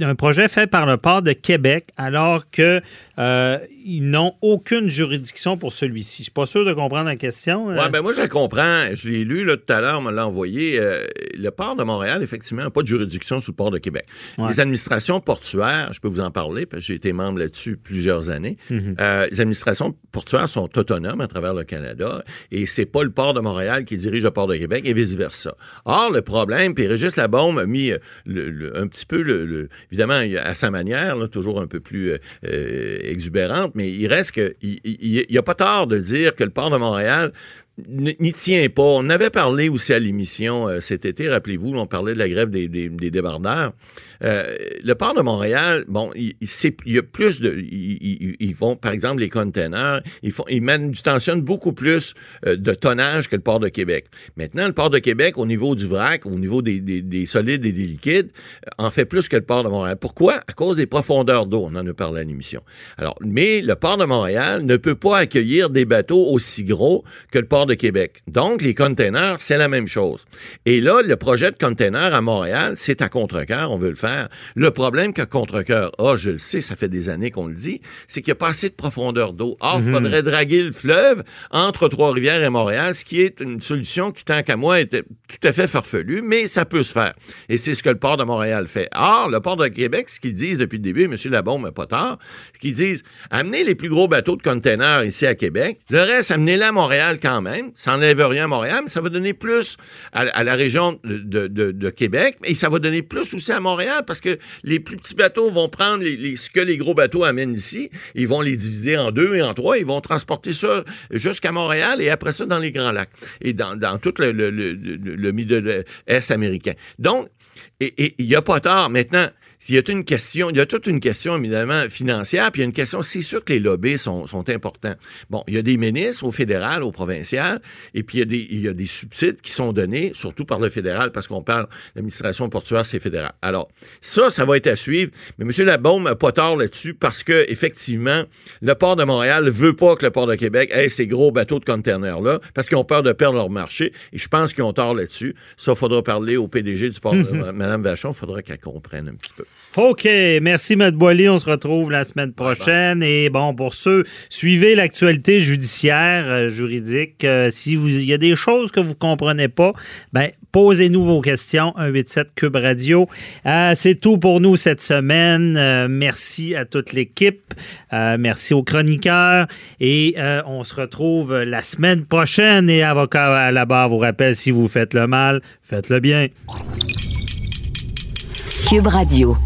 un projet fait par le port de Québec, alors que euh, ils n'ont aucune juridiction pour celui-ci. Je suis pas sûr de comprendre la question. euh. Ouais, ben moi, je la comprends. Je l'ai lu là, tout à l'heure, on me l'a envoyé. Le port de Montréal, effectivement, n'a pas de juridiction sur le port de Québec. Ouais. Les administrations portuaires, je peux vous en parler, parce j'ai été membre là-dessus plusieurs années. Mhm. Euh, les administrations portuaires sont autonomes à travers le Canada et c'est pas le port de Montréal qui dirige le port de Québec et vice-versa. Or, le problème, puis Régis Labaume a mis euh, le- le- un petit peu, le, le- évidemment, à sa manière, là, toujours un peu plus euh, exubérante, mais il reste que il il- il y a pas tort de dire que le port de Montréal n'y tient pas. On avait parlé aussi à l'émission euh, cet été, rappelez-vous, on parlait de la grève des, des, des débardeurs. Euh, le port de Montréal, bon, il, y a plus de... Ils, font, par exemple, les containers, ils, font, ils manutentionnent beaucoup plus euh, de tonnage que le port de Québec. Maintenant, le port de Québec, au niveau du vrac, au niveau des, des- des solides et des liquides, euh, en fait plus que le port de Montréal. Pourquoi? À cause des profondeurs d'eau. On en a parlé à l'émission. Alors, mais le port de Montréal ne peut pas accueillir des bateaux aussi gros que le port de Québec. Donc, les containers, c'est la même chose. Et là, le projet de container à Montréal, c'est à contre-cœur, on veut le faire. Le problème que contre-cœur a, je le sais, ça fait des années qu'on le dit, c'est qu'il n'y a pas assez de profondeur d'eau. Or, il faudrait draguer le fleuve entre Trois-Rivières et Montréal, ce qui est une solution qui, tant qu'à moi, était tout à fait farfelue, mais ça peut se faire. Et c'est ce que le port de Montréal fait. Or, le port de Québec, ce qu'ils disent depuis le début, M. Labombe, mais pas tard, ce qu'ils disent, amenez les plus gros bateaux de containers ici à Québec, le reste, amenez-les à Montréal quand même, ça n'enlève rien à Montréal, mais ça va donner plus à, la région de, de, Québec, et ça va donner plus aussi à Montréal, parce que les plus petits bateaux vont prendre ce que les gros bateaux amènent ici, ils vont les diviser en deux et en trois, ils vont transporter ça jusqu'à Montréal et après ça dans les Grands Lacs et dans, tout le, le, le, le, le Est américain. Donc, il n'y a pas tard. Maintenant, s'il y a une question, il y a toute une question évidemment financière, puis il y a une question, c'est sûr que les lobbies sont, sont importants. Bon, il y a des ministres au fédéral, au provincial, et puis il y a des, il y a des subsides qui sont donnés, surtout par le fédéral, parce qu'on parle l'administration portuaire, c'est fédéral. Alors, ça, ça va être à suivre, mais M. Labaume n'a pas tort là-dessus, parce que effectivement, le port de Montréal veut pas que le port de Québec ait ces gros bateaux de containers-là, parce qu'ils ont peur de perdre leur marché, et je pense qu'ils ont tort là-dessus. Ça, faudra parler au PDG du port de Mme Vachon, il faudra qu'elle comprenne un petit peu. OK. Merci, M. Boily. On se retrouve la semaine prochaine. Et bon, pour ceux, suivez l'actualité judiciaire, euh, juridique. Euh, si il y a des choses que vous comprenez pas, ben, posez-nous vos questions. 187 Cube Radio. Euh, c'est tout pour nous cette semaine. merci à toute l'équipe. merci aux chroniqueurs. Et on se retrouve la semaine prochaine. Et avocat à la barre vous rappelle, si vous faites le mal, faites le bien. Cube Radio.